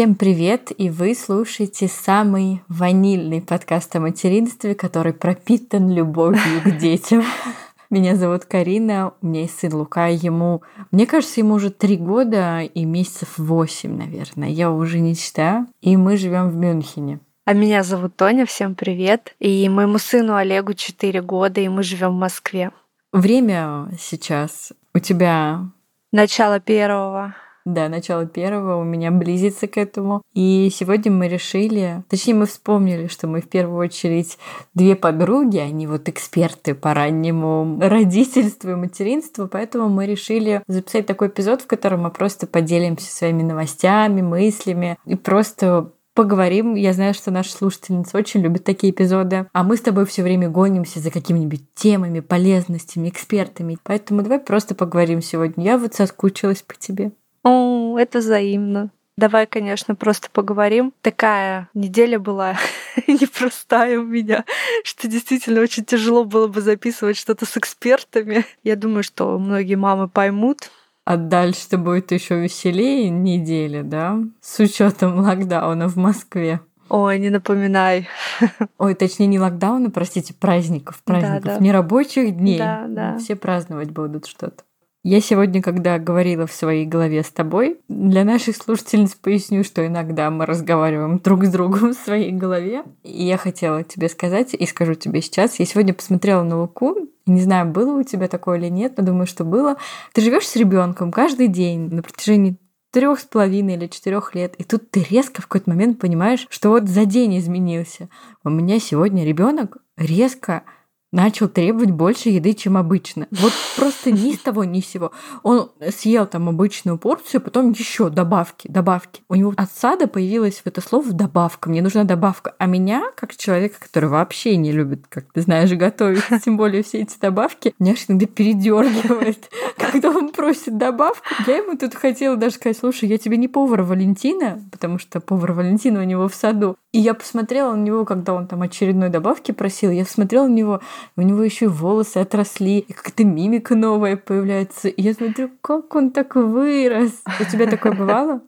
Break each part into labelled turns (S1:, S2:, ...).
S1: Всем привет! И вы слушаете самый ванильный подкаст о материнстве, который пропитан любовью к детям. Меня зовут Карина, у меня есть сын Лука, ему, мне кажется, ему уже три года и месяцев восемь, наверное. Я уже не считаю. И мы живем в Мюнхене.
S2: А меня зовут Тоня, всем привет. И моему сыну Олегу 4 года, и мы живем в Москве.
S1: Время сейчас у тебя...
S2: Начало первого.
S1: Да, начало первого у меня близится к этому. И сегодня мы решили, точнее мы вспомнили, что мы в первую очередь две подруги, они вот эксперты по раннему родительству и материнству, поэтому мы решили записать такой эпизод, в котором мы просто поделимся своими новостями, мыслями и просто поговорим. Я знаю, что наши слушательницы очень любят такие эпизоды. А мы с тобой все время гонимся за какими-нибудь темами, полезностями, экспертами. Поэтому давай просто поговорим сегодня. Я вот соскучилась по тебе.
S2: О, это взаимно. Давай, конечно, просто поговорим. Такая неделя была непростая у меня, что действительно очень тяжело было бы записывать что-то с экспертами. Я думаю, что многие мамы поймут.
S1: А дальше будет еще веселее неделя, да? С учетом локдауна в Москве.
S2: Ой, не напоминай.
S1: Ой, точнее, не локдауна, простите, праздников, праздников, да, да. не рабочих дней.
S2: Да, да.
S1: Все праздновать будут что-то. Я сегодня, когда говорила в своей голове с тобой, для наших слушательниц поясню, что иногда мы разговариваем друг с другом в своей голове. И я хотела тебе сказать, и скажу тебе сейчас. Я сегодня посмотрела на Луку, не знаю, было у тебя такое или нет, но думаю, что было. Ты живешь с ребенком каждый день на протяжении трех с половиной или четырех лет, и тут ты резко в какой-то момент понимаешь, что вот за день изменился. У меня сегодня ребенок резко начал требовать больше еды, чем обычно. Вот просто ни с того, ни с сего. Он съел там обычную порцию, потом еще добавки, добавки. У него от сада появилось это слово добавка. Мне нужна добавка. А меня, как человека, который вообще не любит, как ты знаешь, готовить, тем более все эти добавки, меня аж иногда передергивает. Когда он просит добавку, я ему тут хотела даже сказать, слушай, я тебе не повар Валентина, потому что повар Валентина у него в саду. И я посмотрела на него, когда он там очередной добавки просил, я посмотрела на него, у него еще и волосы отросли, и как-то мимика новая появляется. И я смотрю, как он так вырос. У тебя такое бывало?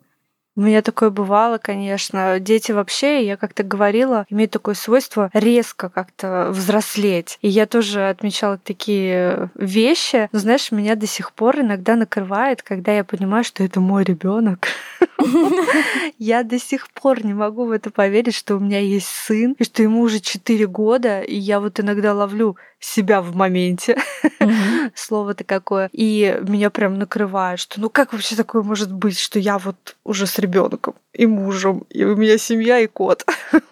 S2: У меня такое бывало, конечно. Дети вообще, я как-то говорила, имеют такое свойство резко как-то взрослеть. И я тоже отмечала такие вещи. Но знаешь, меня до сих пор иногда накрывает, когда я понимаю, что это мой ребенок. Я до сих пор не могу в это поверить, что у меня есть сын, и что ему уже 4 года, и я вот иногда ловлю себя в моменте. Слово-то какое. И меня прям накрывает, что ну как вообще такое может быть, что я вот уже с ребенком и мужем, и у меня семья и кот.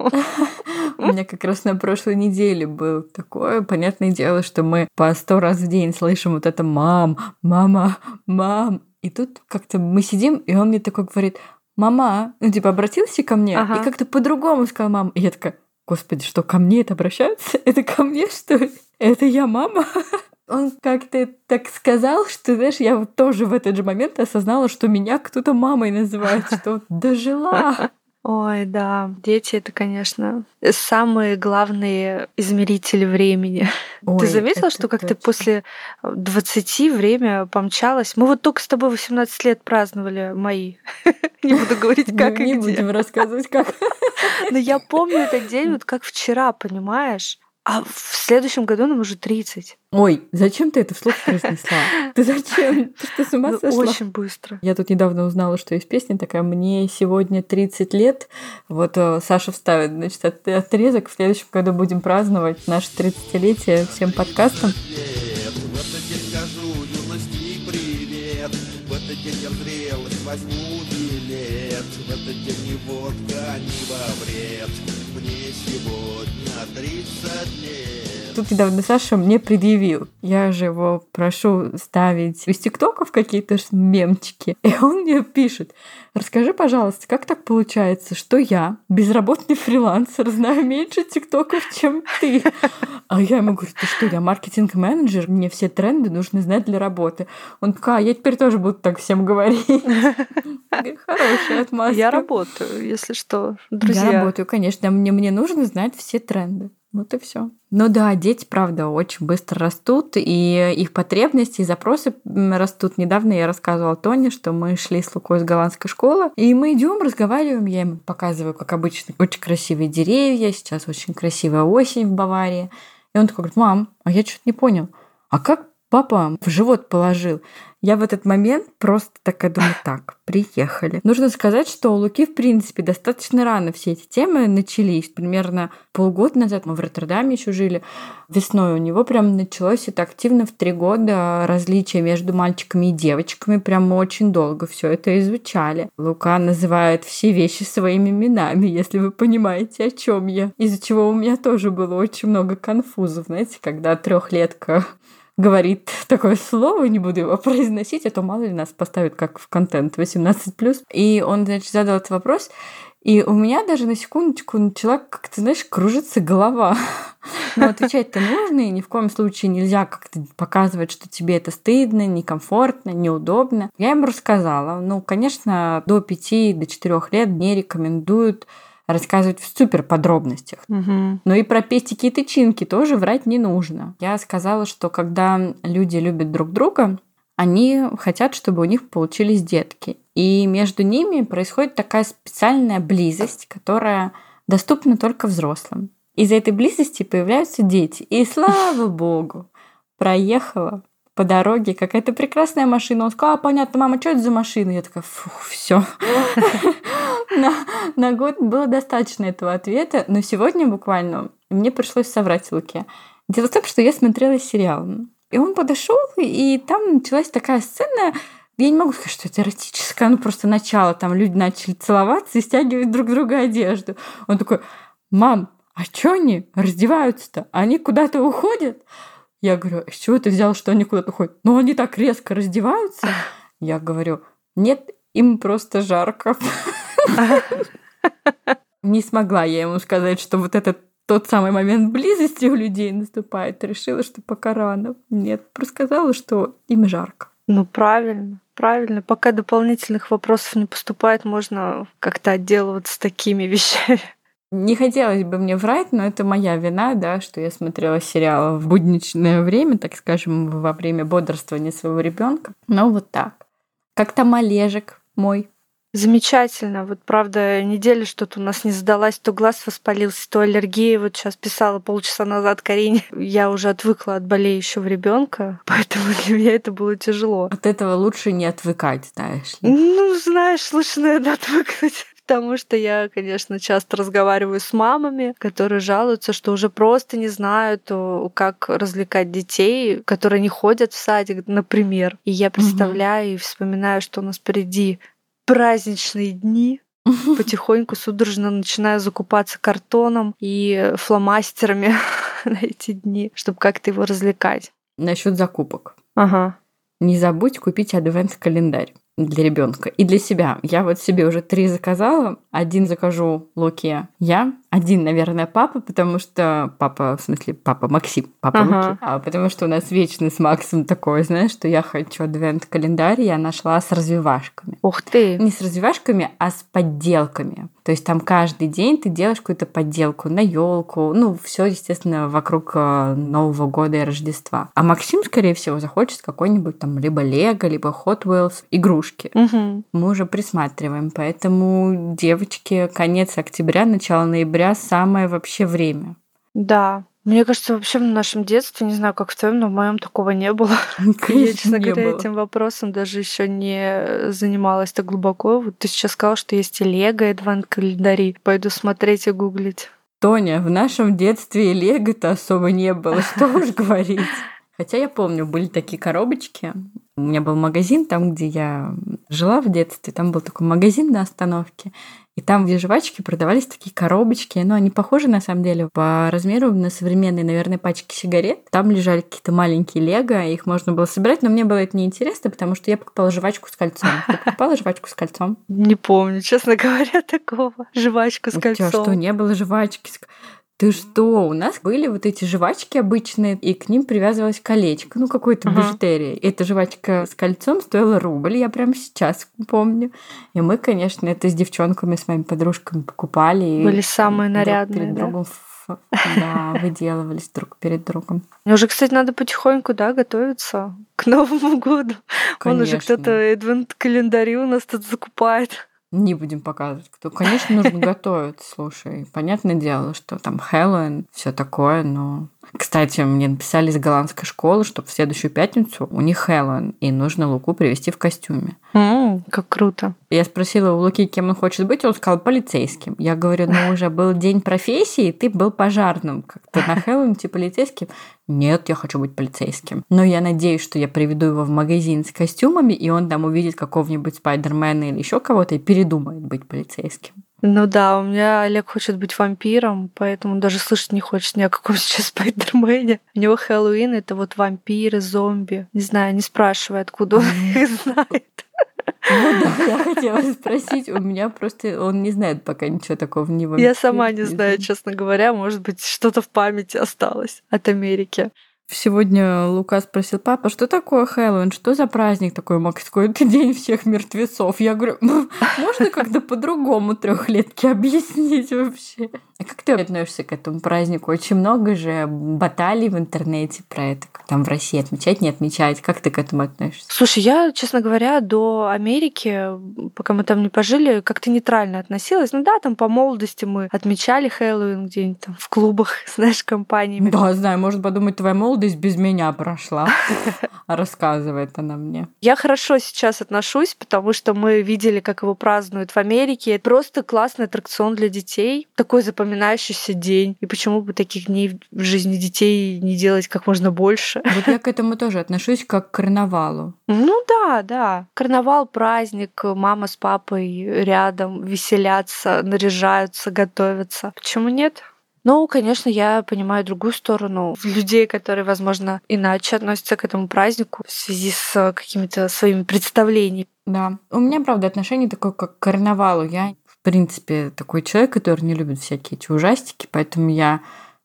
S1: У меня как раз на прошлой неделе был такое. Понятное дело, что мы по сто раз в день слышим вот это «мам, мама, мам». И тут как-то мы сидим, и он мне такой говорит «мама», ну типа обратился ко мне, ага. и как-то по-другому сказал «мам». И я такая Господи, что ко мне это обращаются? Это ко мне, что ли? Это я мама? Он как-то так сказал, что, знаешь, я вот тоже в этот же момент осознала, что меня кто-то мамой называет, что дожила.
S2: Ой, да, дети это, конечно, самые главные измерители времени. Ой, ты заметила, что как-то после 20 время помчалось? Мы вот только с тобой 18 лет праздновали мои. Не буду говорить, как
S1: и Не будем рассказывать, как.
S2: Но я помню этот день вот как вчера, понимаешь? А в следующем году нам уже 30.
S1: Ой, зачем ты это вслух произнесла? Ты зачем? Ты что, с ума ну, сошла?
S2: Очень быстро.
S1: Я тут недавно узнала, что есть песня такая «Мне сегодня 30 лет». Вот э, Саша вставит, значит, отрезок. В следующем году будем праздновать наше 30-летие всем подкастам. возьму билет В этот день ни водка, ни во вред Мне сегодня 30 лет Тут недавно Саша мне предъявил. Я же его прошу ставить из тиктоков какие-то мемчики. И он мне пишет, расскажи, пожалуйста, как так получается, что я, безработный фрилансер, знаю меньше тиктоков, чем ты? А я ему говорю, ты что, я маркетинг-менеджер, мне все тренды нужно знать для работы. Он такой, а я теперь тоже буду так всем говорить. Хорошая отмазка.
S2: Я работаю, если что, друзья.
S1: Я работаю, конечно. Мне, мне нужно знать все тренды. Вот и все. Ну да, дети, правда, очень быстро растут, и их потребности и запросы растут. Недавно я рассказывала Тоне, что мы шли с Лукой из голландской школы, и мы идем, разговариваем, я ему показываю, как обычно, очень красивые деревья, сейчас очень красивая осень в Баварии. И он такой говорит, мам, а я что-то не понял, а как папа в живот положил? Я в этот момент просто такая думаю, так, приехали. Нужно сказать, что у Луки, в принципе, достаточно рано все эти темы начались. Примерно полгода назад мы в Роттердаме еще жили. Весной у него прям началось это активно в три года различия между мальчиками и девочками. Прям очень долго все это изучали. Лука называет все вещи своими именами, если вы понимаете, о чем я. Из-за чего у меня тоже было очень много конфузов, знаете, когда трехлетка говорит такое слово, не буду его произносить, а то мало ли нас поставят как в контент 18+. И он, значит, задал этот вопрос, и у меня даже на секундочку начала, как ты знаешь, кружиться голова. Но отвечать-то нужно, и ни в коем случае нельзя как-то показывать, что тебе это стыдно, некомфортно, неудобно. Я ему рассказала. Ну, конечно, до 5 до 4 лет не рекомендуют рассказывать в супер подробностях.
S2: Угу.
S1: Но и про пестики и тычинки тоже врать не нужно. Я сказала, что когда люди любят друг друга, они хотят, чтобы у них получились детки. И между ними происходит такая специальная близость, которая доступна только взрослым. Из-за этой близости появляются дети. И слава богу, проехала по дороге какая-то прекрасная машина. Он сказал, а, понятно, мама, что это за машина? Я такая, фух, все. на, год было достаточно этого ответа, но сегодня буквально мне пришлось соврать Луке. Дело в том, что я смотрела сериал. И он подошел, и там началась такая сцена, я не могу сказать, что это эротическое, ну просто начало, там люди начали целоваться и стягивать друг друга одежду. Он такой, мам, а что они раздеваются-то? Они куда-то уходят? Я говорю, с чего ты взял, что они куда-то уходят? Ну, они так резко раздеваются. Я говорю, нет, им просто жарко. Не смогла я ему сказать, что вот этот тот самый момент близости у людей наступает. Решила, что пока рано. Нет, рассказала, что им жарко.
S2: Ну, правильно, правильно. Пока дополнительных вопросов не поступает, можно как-то отделываться такими вещами.
S1: Не хотелось бы мне врать, но это моя вина, да, что я смотрела сериал в будничное время, так скажем, во время бодрствования своего ребенка. Но вот так. Как там Олежек мой?
S2: Замечательно. Вот правда, неделя что-то у нас не задалась, то глаз воспалился, то аллергия. Вот сейчас писала полчаса назад Карине. Я уже отвыкла от болеющего ребенка, поэтому для меня это было тяжело.
S1: От этого лучше не отвыкать, знаешь ли.
S2: Ну, знаешь, лучше, наверное, отвыкнуть. Потому что я, конечно, часто разговариваю с мамами, которые жалуются, что уже просто не знают, как развлекать детей, которые не ходят в садик, например. И я представляю угу. и вспоминаю, что у нас впереди праздничные дни, потихоньку судорожно начинаю закупаться картоном и фломастерами на эти дни, чтобы как-то его развлекать.
S1: Насчет закупок.
S2: Ага.
S1: Не забудь купить адвент-календарь для ребенка и для себя. Я вот себе уже три заказала. Один закажу Луке я, один, наверное, папа, потому что папа, в смысле, папа Максим, папа ага. Луки. А потому что у нас вечно с Максом такое, знаешь, что я хочу адвент-календарь, я нашла с развивашками.
S2: Ух ты!
S1: Не с развивашками, а с подделками. То есть там каждый день ты делаешь какую-то подделку на елку, ну, все, естественно, вокруг э, Нового года и Рождества. А Максим, скорее всего, захочет какой-нибудь там либо Лего, либо Hot Wheels игрушки.
S2: Угу.
S1: Мы уже присматриваем, поэтому девочки, конец октября, начало ноября самое вообще время.
S2: Да, мне кажется, вообще в нашем детстве, не знаю, как в твоем, но в моем такого не было. Конечно, Я, честно говоря, было. этим вопросом даже еще не занималась так глубоко. Вот ты сейчас сказала, что есть и Лего, и календари. Пойду смотреть и гуглить.
S1: Тоня, в нашем детстве и Лего-то особо не было, что уж говорить. Хотя я помню, были такие коробочки. У меня был магазин там, где я жила в детстве. Там был такой магазин на остановке. И там в жвачке продавались такие коробочки. Ну, они похожи, на самом деле, по размеру на современные, наверное, пачки сигарет. Там лежали какие-то маленькие лего, их можно было собирать, но мне было это неинтересно, потому что я покупала жвачку с кольцом. Ты покупала жвачку с кольцом?
S2: Не помню, честно говоря, такого. Жвачку с кольцом. У тебя
S1: что, не было жвачки с ты что? У нас были вот эти жвачки обычные, и к ним привязывалось колечко, ну, какой-то uh-huh. бижутерии. Эта жвачка с кольцом стоила рубль, я прямо сейчас помню. И мы, конечно, это с девчонками, с моими подружками покупали.
S2: Были самые нарядные,
S1: друг перед
S2: да?
S1: другом. Да, выделывались друг перед другом.
S2: Мне уже, кстати, надо потихоньку, да, готовиться к Новому году. Он уже
S1: Конечно.
S2: кто-то адвент календари у нас тут закупает.
S1: Не будем показывать, кто. Конечно, нужно готовить, слушай. Понятное дело, что там Хэллоуин, все такое, но... Кстати, мне написали из голландской школы, что в следующую пятницу у них Хэллоуин, и нужно Луку привести в костюме.
S2: М, Как круто.
S1: Я спросила у Луки, кем он хочет быть, он сказал полицейским. Я говорю, ну уже был день профессии, ты был пожарным. Как-то на Хэллоуин типа полицейским? Нет, я хочу быть полицейским. Но я надеюсь, что я приведу его в магазин с костюмами, и он там увидит какого-нибудь Спайдермена или еще кого-то и передумает быть полицейским.
S2: Ну да, у меня Олег хочет быть вампиром, поэтому даже слышать не хочет ни о каком сейчас Спайдермене. У него Хэллоуин — это вот вампиры, зомби. Не знаю, не спрашивай, откуда он их знает.
S1: Ну да, я хотела спросить, у меня просто он не знает пока ничего такого не
S2: Я сама не знаю, честно говоря, может быть, что-то в памяти осталось от Америки.
S1: Сегодня Лука спросил, папа, что такое Хэллоуин? Что за праздник такой? Макс такой, это день всех мертвецов. Я говорю, «Ну, можно как-то по-другому трехлетке объяснить вообще? А как ты относишься к этому празднику? Очень много же баталий в интернете про это, как там в России отмечать, не отмечать. Как ты к этому относишься?
S2: Слушай, я, честно говоря, до Америки, пока мы там не пожили, как-то нейтрально относилась. Ну да, там по молодости мы отмечали Хэллоуин где-нибудь там в клубах, знаешь, компаниями.
S1: Да, знаю, может подумать, твоя молодость без меня прошла. Рассказывает она мне.
S2: Я хорошо сейчас отношусь, потому что мы видели, как его празднуют в Америке. Просто классный аттракцион для детей. Такой запоминающийся день. И почему бы таких дней в жизни детей не делать как можно больше?
S1: Вот я к этому тоже отношусь как к карнавалу.
S2: Ну да, да. Карнавал, праздник, мама с папой рядом веселятся, наряжаются, готовятся. Почему нет? Ну, конечно, я понимаю другую сторону людей, которые, возможно, иначе относятся к этому празднику в связи с какими-то своими представлениями.
S1: Да. У меня, правда, отношение такое, как к карнавалу. Я, в принципе, такой человек, который не любит всякие эти ужастики, поэтому я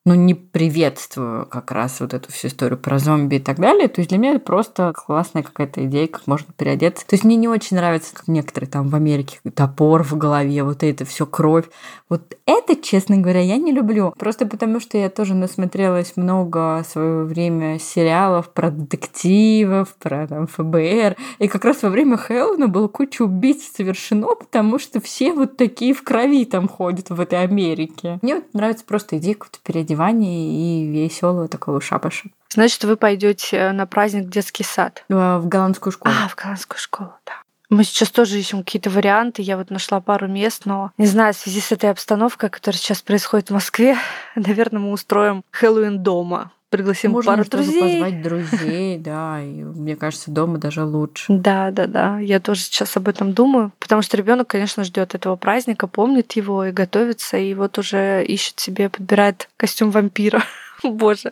S1: ну, не приветствую как раз вот эту всю историю про зомби и так далее. То есть для меня это просто классная какая-то идея, как можно переодеться. То есть мне не очень нравится, как некоторые там в Америке топор в голове, вот это все кровь. Вот это, честно говоря, я не люблю. Просто потому, что я тоже насмотрелась много в свое время сериалов про детективов, про там ФБР. И как раз во время Хэллоуина было куча убийств совершено, потому что все вот такие в крови там ходят в этой Америке. Мне вот нравится просто идея какого-то переодевания и веселого такого шапаша.
S2: Значит, вы пойдете на праздник в детский сад.
S1: В голландскую школу.
S2: А, в голландскую школу, да. Мы сейчас тоже ищем какие-то варианты. Я вот нашла пару мест, но не знаю, в связи с этой обстановкой, которая сейчас происходит в Москве, наверное, мы устроим Хэллоуин дома. Пригласим
S1: Можно
S2: пару друзей.
S1: позвать друзей, да, и мне кажется, дома даже лучше.
S2: Да, да, да. Я тоже сейчас об этом думаю, потому что ребенок, конечно, ждет этого праздника, помнит его и готовится, и вот уже ищет себе, подбирает костюм вампира. Боже.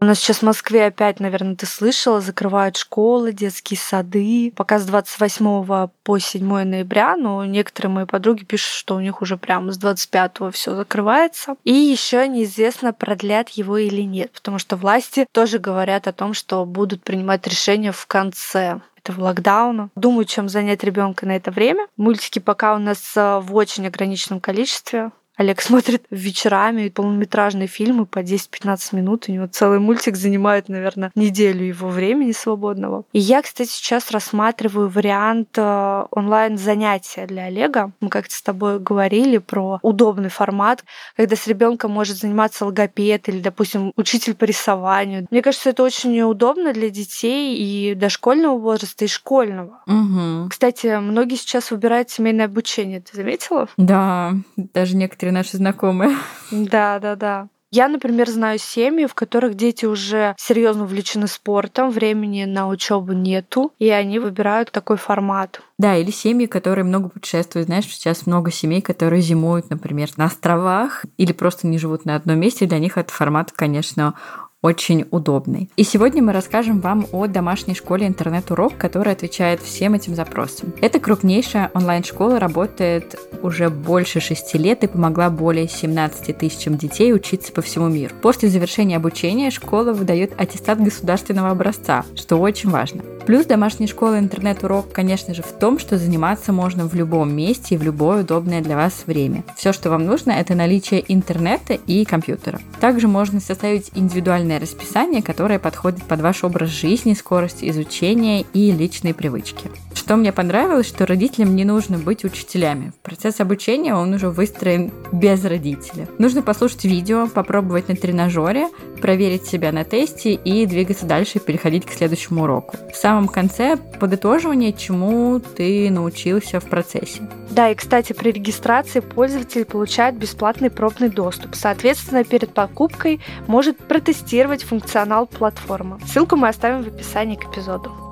S2: У нас сейчас в Москве опять, наверное, ты слышала, закрывают школы, детские сады. Пока с 28 по 7 ноября, но некоторые мои подруги пишут, что у них уже прямо с 25 все закрывается. И еще неизвестно, продлят его или нет, потому что власти тоже говорят о том, что будут принимать решения в конце этого локдауна. Думаю, чем занять ребенка на это время. Мультики пока у нас э, в очень ограниченном количестве. Олег смотрит вечерами полнометражные фильмы по 10-15 минут. У него целый мультик занимает, наверное, неделю его времени свободного. И я, кстати, сейчас рассматриваю вариант э, онлайн-занятия для Олега. Мы как-то с тобой говорили про удобный формат, когда с ребенком может заниматься логопед или, допустим, учитель по рисованию. Мне кажется, это очень удобно для детей и дошкольного возраста, и школьного.
S1: Угу.
S2: Кстати, многие сейчас выбирают семейное обучение. Ты заметила?
S1: Да, даже некоторые наши знакомые.
S2: Да, да, да. Я, например, знаю семьи, в которых дети уже серьезно увлечены спортом, времени на учебу нету, и они выбирают такой формат.
S1: Да, или семьи, которые много путешествуют. Знаешь, сейчас много семей, которые зимуют, например, на островах или просто не живут на одном месте. Для них этот формат, конечно, очень удобной. И сегодня мы расскажем вам о домашней школе интернет-урок, которая отвечает всем этим запросам. Это крупнейшая онлайн-школа, работает уже больше шести лет и помогла более 17 тысячам детей учиться по всему миру. После завершения обучения школа выдает аттестат государственного образца, что очень важно. Плюс домашняя школа интернет-урок, конечно же, в том, что заниматься можно в любом месте и в любое удобное для вас время. Все, что вам нужно, это наличие интернета и компьютера. Также можно составить индивидуальное расписание, которое подходит под ваш образ жизни, скорость изучения и личные привычки. Что мне понравилось, что родителям не нужно быть учителями. Процесс обучения, он уже выстроен без родителя. Нужно послушать видео, попробовать на тренажере, проверить себя на тесте и двигаться дальше переходить к следующему уроку. В самом конце подытоживание, чему ты научился в процессе.
S2: Да, и, кстати, при регистрации пользователь получает бесплатный пробный доступ. Соответственно, перед покупкой может протестировать функционал платформы. Ссылку мы оставим в описании к эпизоду.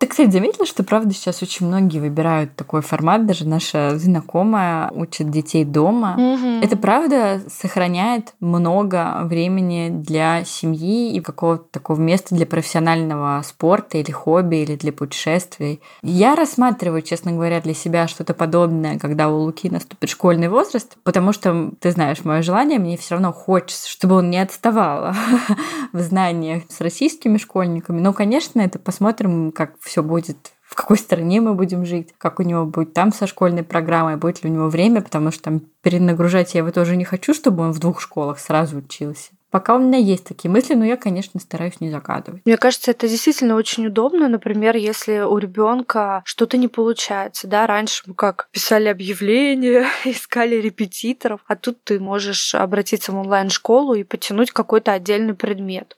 S1: Ты, кстати, заметила, что, правда, сейчас очень многие выбирают такой формат, даже наша знакомая учит детей дома.
S2: Мгм.
S1: Это, правда, сохраняет много времени для семьи и какого-то такого места для профессионального спорта или хобби, или для путешествий. Я рассматриваю, честно говоря, для себя что-то подобное, когда у Луки наступит школьный возраст, потому что, ты знаешь, мое желание, мне все равно хочется, чтобы он не отставал в знаниях с российскими школьниками. Но, конечно, это посмотрим, как все будет в какой стране мы будем жить, как у него будет там со школьной программой, будет ли у него время, потому что там перенагружать я его тоже не хочу, чтобы он в двух школах сразу учился. Пока у меня есть такие мысли, но я, конечно, стараюсь не загадывать.
S2: Мне кажется, это действительно очень удобно. Например, если у ребенка что-то не получается, да, раньше мы как писали объявления, искали репетиторов, а тут ты можешь обратиться в онлайн-школу и потянуть какой-то отдельный предмет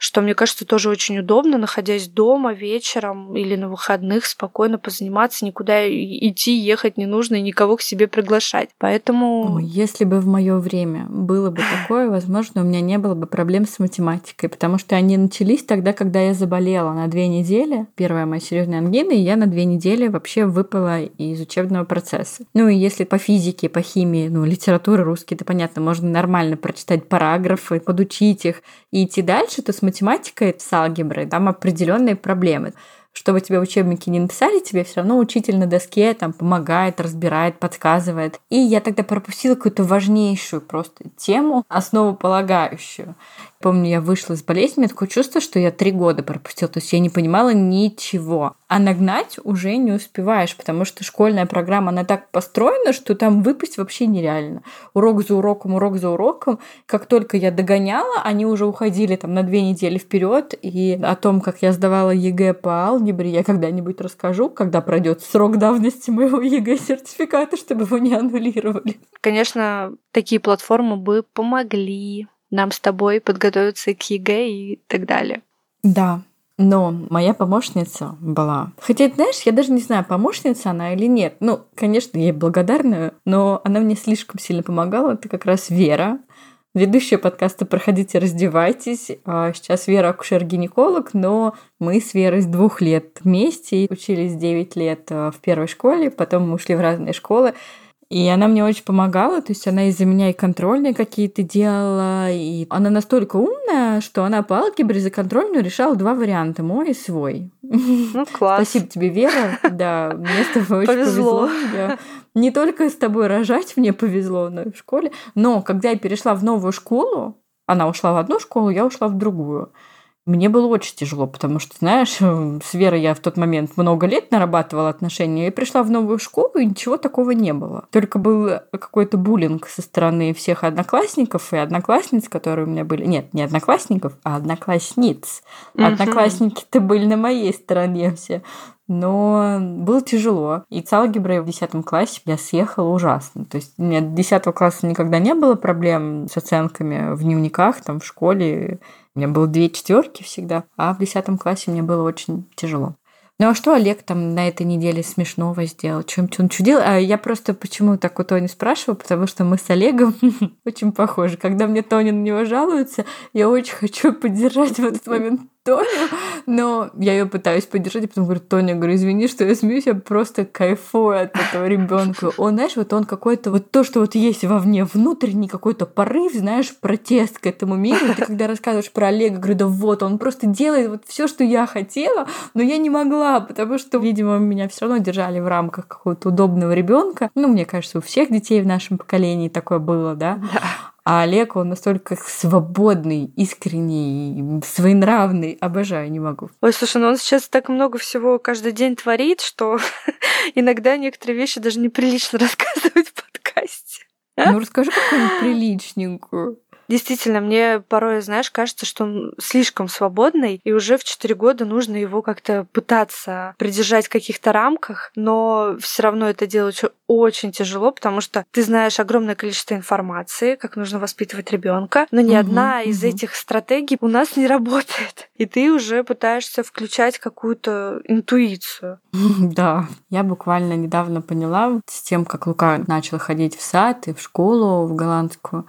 S2: что, мне кажется, тоже очень удобно, находясь дома вечером или на выходных, спокойно позаниматься, никуда идти, ехать не нужно и никого к себе приглашать. Поэтому...
S1: Ой, если бы в мое время было бы такое, возможно, у меня не было бы проблем с математикой, потому что они начались тогда, когда я заболела на две недели. Первая моя серьезная ангина, и я на две недели вообще выпала из учебного процесса. Ну и если по физике, по химии, ну, литература, русский, это понятно, можно нормально прочитать параграфы, подучить их и идти дальше, то с математикой, с алгеброй, там определенные проблемы. Чтобы тебе в учебнике не написали, тебе все равно учитель на доске там помогает, разбирает, подсказывает. И я тогда пропустила какую-то важнейшую просто тему, основополагающую. Помню, я вышла из болезни, у меня такое чувство, что я три года пропустила, то есть я не понимала ничего. А нагнать уже не успеваешь, потому что школьная программа, она так построена, что там выпасть вообще нереально. Урок за уроком, урок за уроком. Как только я догоняла, они уже уходили там на две недели вперед. И о том, как я сдавала ЕГЭ по алгебре, я когда-нибудь расскажу, когда пройдет срок давности моего ЕГЭ-сертификата, чтобы его не аннулировали.
S2: Конечно, такие платформы бы помогли нам с тобой подготовиться к ЕГЭ и так далее.
S1: Да, но моя помощница была. Хотя, знаешь, я даже не знаю, помощница она или нет. Ну, конечно, я ей благодарна, но она мне слишком сильно помогала. Это как раз Вера, ведущая подкаста «Проходите, раздевайтесь». А сейчас Вера акушер-гинеколог, но мы с Верой с двух лет вместе, учились 9 лет э, в первой школе, потом мы ушли в разные школы. И она мне очень помогала, то есть она из-за меня и контрольные какие-то делала, и она настолько умная, что она по алгебре за контрольную решала два варианта, мой и свой.
S2: Ну, класс.
S1: Спасибо тебе, Вера. Да, мне с тобой очень повезло. Я не только с тобой рожать мне повезло, но и в школе. Но когда я перешла в новую школу, она ушла в одну школу, я ушла в другую. Мне было очень тяжело, потому что, знаешь, с Верой я в тот момент много лет нарабатывала отношения и пришла в новую школу, и ничего такого не было. Только был какой-то буллинг со стороны всех одноклассников и одноклассниц, которые у меня были. Нет, не одноклассников, а одноклассниц. Одноклассники-то были на моей стороне все но было тяжело. И с алгеброй в 10 классе я съехала ужасно. То есть у меня до 10 класса никогда не было проблем с оценками в дневниках, там, в школе. У меня было две четверки всегда, а в 10 классе мне было очень тяжело. Ну а что Олег там на этой неделе смешного сделал? Чем-то он чудил? А я просто почему так у Тони спрашиваю, потому что мы с Олегом очень похожи. Когда мне Тони на него жалуется, я очень хочу поддержать в этот момент Тоню, но я ее пытаюсь поддержать, и потом говорю, Тоня, говорю, извини, что я смеюсь, я просто кайфую от этого ребенка. Он, знаешь, вот он какой-то, вот то, что вот есть вовне, внутренний какой-то порыв, знаешь, протест к этому миру. Ты когда рассказываешь про Олега, говорю, да вот, он просто делает вот все, что я хотела, но я не могла, потому что, видимо, меня все равно держали в рамках какого-то удобного ребенка. Ну, мне кажется, у всех детей в нашем поколении такое было, да?
S2: Да.
S1: А Олег, он настолько свободный, искренний, своенравный. Обожаю, не могу.
S2: Ой, слушай, ну он сейчас так много всего каждый день творит, что иногда некоторые вещи даже неприлично рассказывать в подкасте.
S1: Ну, расскажи какую-нибудь приличненькую.
S2: Действительно, мне порой, знаешь, кажется, что он слишком свободный, и уже в 4 года нужно его как-то пытаться придержать в каких-то рамках, но все равно это делать очень тяжело, потому что ты знаешь огромное количество информации, как нужно воспитывать ребенка, но ни угу, одна из угу. этих стратегий у нас не работает. И ты уже пытаешься включать какую-то интуицию.
S1: Да, я буквально недавно поняла с тем, как Лука начал ходить в сад и в школу в голландскую,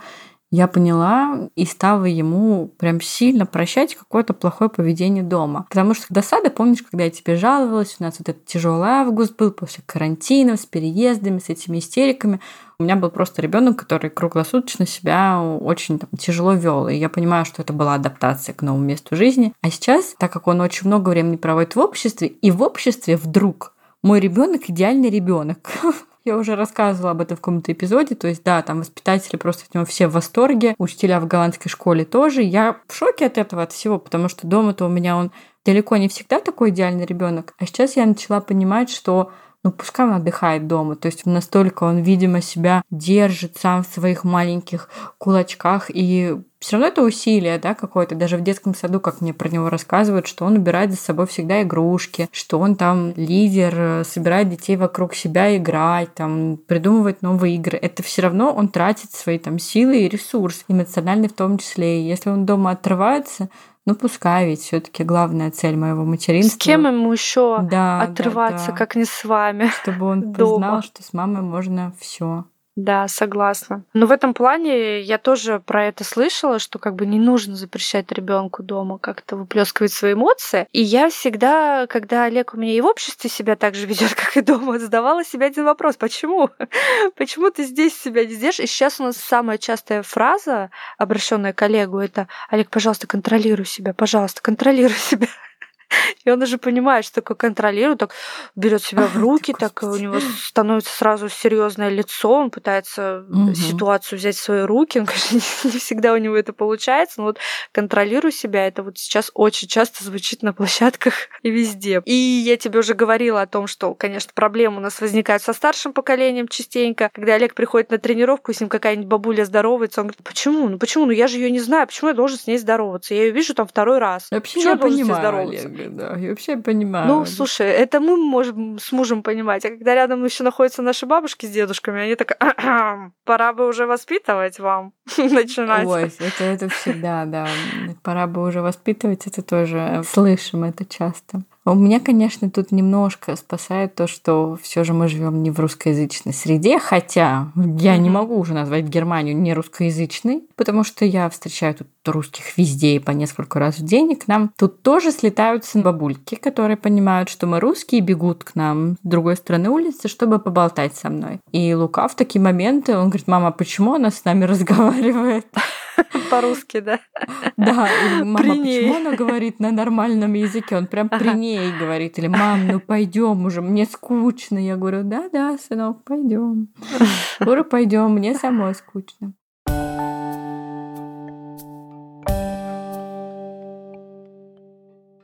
S1: я поняла и стала ему прям сильно прощать какое-то плохое поведение дома. Потому что досада, помнишь, когда я тебе жаловалась, у нас вот этот тяжелый август был после карантина, с переездами, с этими истериками. У меня был просто ребенок, который круглосуточно себя очень там, тяжело вел. И я понимаю, что это была адаптация к новому месту жизни. А сейчас, так как он очень много времени проводит в обществе, и в обществе вдруг мой ребенок идеальный ребенок. Я уже рассказывала об этом в каком-то эпизоде. То есть, да, там воспитатели просто от него все в восторге. Учителя в голландской школе тоже. Я в шоке от этого, от всего, потому что дома-то у меня он далеко не всегда такой идеальный ребенок. А сейчас я начала понимать, что ну пускай он отдыхает дома. То есть настолько он, видимо, себя держит сам в своих маленьких кулачках. И все равно это усилие, да, какое-то. Даже в детском саду, как мне про него рассказывают, что он убирает за собой всегда игрушки, что он там лидер, собирает детей вокруг себя играть, там, придумывать новые игры. Это все равно он тратит свои там силы и ресурс, эмоциональный в том числе. И если он дома отрывается, ну пускай, ведь все-таки главная цель моего материнства.
S2: С кем ему еще да, отрываться, да, да. как не с вами?
S1: Чтобы он дома. познал, что с мамой можно все.
S2: Да, согласна. Но в этом плане я тоже про это слышала, что как бы не нужно запрещать ребенку дома как-то выплескивать свои эмоции. И я всегда, когда Олег у меня и в обществе себя так же ведет, как и дома, задавала себе один вопрос: почему? почему ты здесь себя не сделаешь? И сейчас у нас самая частая фраза, обращенная к Олегу, это Олег, пожалуйста, контролируй себя, пожалуйста, контролируй себя. И он уже понимает, что такое контролирует, так берет себя в руки, так у него становится сразу серьезное лицо, он пытается угу. ситуацию взять в свои руки. Он, конечно, не всегда у него это получается, но вот контролируй себя, это вот сейчас очень часто звучит на площадках и везде. И я тебе уже говорила о том, что, конечно, проблемы у нас возникают со старшим поколением частенько. Когда Олег приходит на тренировку, с ним какая-нибудь бабуля здоровается, он говорит, почему? Ну почему? Ну я же ее не знаю, почему я должен с ней здороваться? Я ее вижу там второй раз.
S1: Вообще
S2: почему
S1: я, я понимаю, здороваться? Олега, да, я вообще понимаю.
S2: Ну, слушай, это мы можем с мужем понимать. А когда рядом еще находятся наши бабушки с дедушками, они так, пора бы уже воспитывать вам начинать.
S1: Ой, это, это всегда, да. Пора бы уже воспитывать, это тоже слышим это часто. У меня, конечно, тут немножко спасает то, что все же мы живем не в русскоязычной среде, хотя я не могу уже назвать Германию не русскоязычной, потому что я встречаю тут русских везде и по несколько раз в день, и к нам тут тоже слетаются бабульки, которые понимают, что мы русские, бегут к нам с другой стороны улицы, чтобы поболтать со мной. И Лука в такие моменты, он говорит, мама, почему она с нами разговаривает?
S2: По-русски, да?
S1: Да, мама, почему она говорит на нормальном языке? Он прям при ней говорит. Или, мам, ну пойдем уже, мне скучно. Я говорю, да-да, сынок, пойдем. Скоро пойдем, мне самой скучно.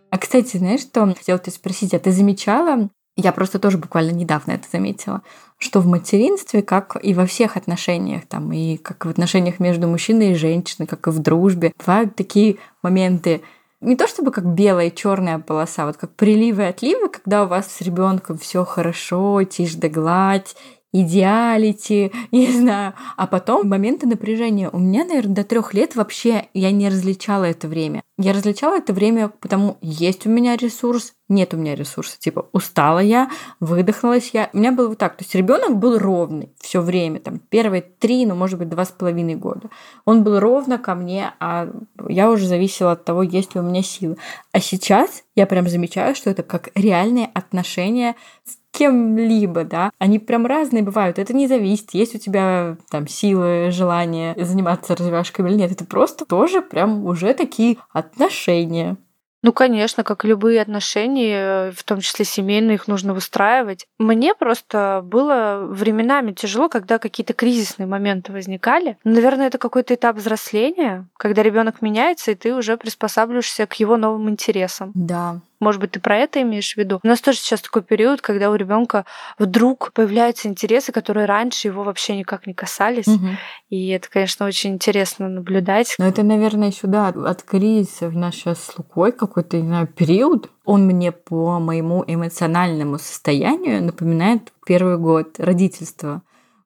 S1: А, кстати, знаешь, что хотела тебя спросить? А ты замечала, я просто тоже буквально недавно это заметила, что в материнстве, как и во всех отношениях, там, и как в отношениях между мужчиной и женщиной, как и в дружбе, бывают такие моменты, не то чтобы как белая и черная полоса, вот как приливы и отливы, когда у вас с ребенком все хорошо, тишь да гладь, идеалити, не знаю. А потом моменты напряжения. У меня, наверное, до трех лет вообще я не различала это время. Я различала это время, потому есть у меня ресурс, нет у меня ресурса. Типа, устала я, выдохнулась я. У меня было вот так. То есть ребенок был ровный все время, там, первые три, ну, может быть, два с половиной года. Он был ровно ко мне, а я уже зависела от того, есть ли у меня силы. А сейчас я прям замечаю, что это как реальные отношения с кем-либо, да, они прям разные бывают. Это не зависит, есть у тебя там силы, желание заниматься развивашками или нет. Это просто тоже прям уже такие отношения.
S2: Ну, конечно, как и любые отношения, в том числе семейные, их нужно выстраивать. Мне просто было временами тяжело, когда какие-то кризисные моменты возникали. Наверное, это какой-то этап взросления, когда ребенок меняется, и ты уже приспосабливаешься к его новым интересам.
S1: Да,
S2: может быть, ты про это имеешь в виду? У нас тоже сейчас такой период, когда у ребенка вдруг появляются интересы, которые раньше его вообще никак не касались.
S1: Угу.
S2: И это, конечно, очень интересно наблюдать.
S1: Но это, наверное, еще да, от кризиса. Нас сейчас с Лукой какой-то, не знаю, период. Он мне по моему эмоциональному состоянию напоминает первый год родительства.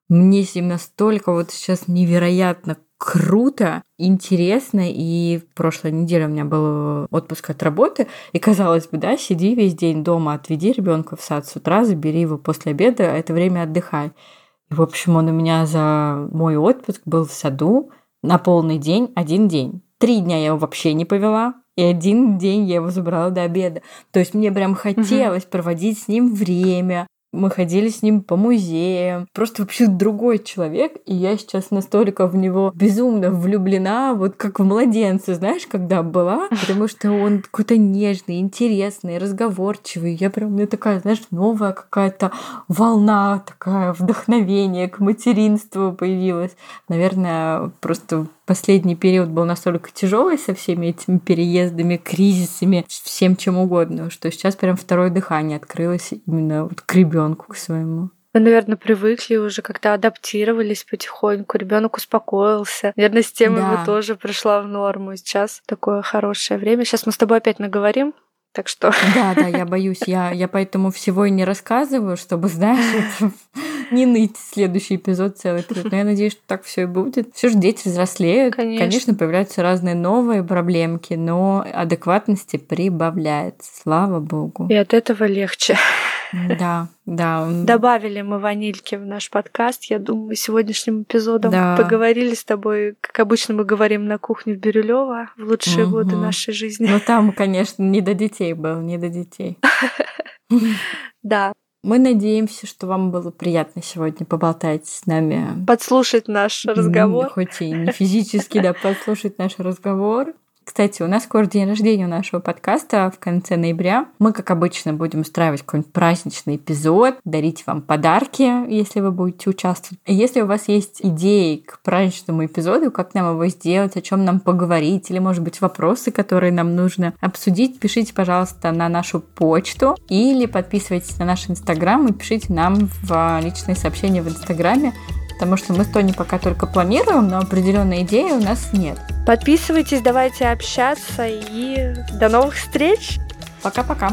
S1: Мне с ним настолько вот сейчас невероятно круто, интересно. И прошлой неделе у меня был отпуск от работы. И казалось бы, да, сиди весь день дома, отведи ребенка в сад с утра, забери его после обеда, а это время отдыхай. И, в общем, он у меня за мой отпуск был в саду на полный день, один день. Три дня я его вообще не повела, и один день я его забрала до обеда. То есть мне прям хотелось угу. проводить с ним время, мы ходили с ним по музеям. Просто вообще другой человек, и я сейчас настолько в него безумно влюблена, вот как в младенца, знаешь, когда была, потому что он какой-то нежный, интересный, разговорчивый. Я прям, мне такая, знаешь, новая какая-то волна, такая вдохновение к материнству появилась. Наверное, просто последний период был настолько тяжелый со всеми этими переездами, кризисами, всем чем угодно, что сейчас прям второе дыхание открылось именно вот к ребенку, к своему.
S2: Вы, наверное, привыкли уже, когда адаптировались потихоньку, ребенок успокоился. Наверное, с темой да. вы тоже пришла в норму. Сейчас такое хорошее время. Сейчас мы с тобой опять наговорим. Так что...
S1: Да, да, я боюсь. Я, я поэтому всего и не рассказываю, чтобы, знаешь, не ныть следующий эпизод целый период. Но я надеюсь, что так все и будет. Все же дети взрослеют. Конечно. Конечно, появляются разные новые проблемки, но адекватности прибавляется. Слава богу.
S2: И от этого легче.
S1: Да, да.
S2: Добавили мы ванильки в наш подкаст. Я думаю, сегодняшним эпизодом да. поговорили с тобой, как обычно мы говорим на кухне в Бирюлево в лучшие угу. годы нашей жизни.
S1: Ну там, конечно, не до детей был, не до детей.
S2: Да.
S1: Мы надеемся, что вам было приятно сегодня поболтать с нами.
S2: Подслушать наш разговор.
S1: Хоть и не физически, да, подслушать наш разговор. Кстати, у нас скоро день рождения нашего подкаста в конце ноября. Мы, как обычно, будем устраивать какой-нибудь праздничный эпизод, дарить вам подарки, если вы будете участвовать. Если у вас есть идеи к праздничному эпизоду, как нам его сделать, о чем нам поговорить, или, может быть, вопросы, которые нам нужно обсудить, пишите, пожалуйста, на нашу почту или подписывайтесь на наш инстаграм и пишите нам в личные сообщения в инстаграме потому что мы с Тони пока только планируем, но определенной идеи у нас нет.
S2: Подписывайтесь, давайте общаться и до новых встреч.
S1: Пока-пока.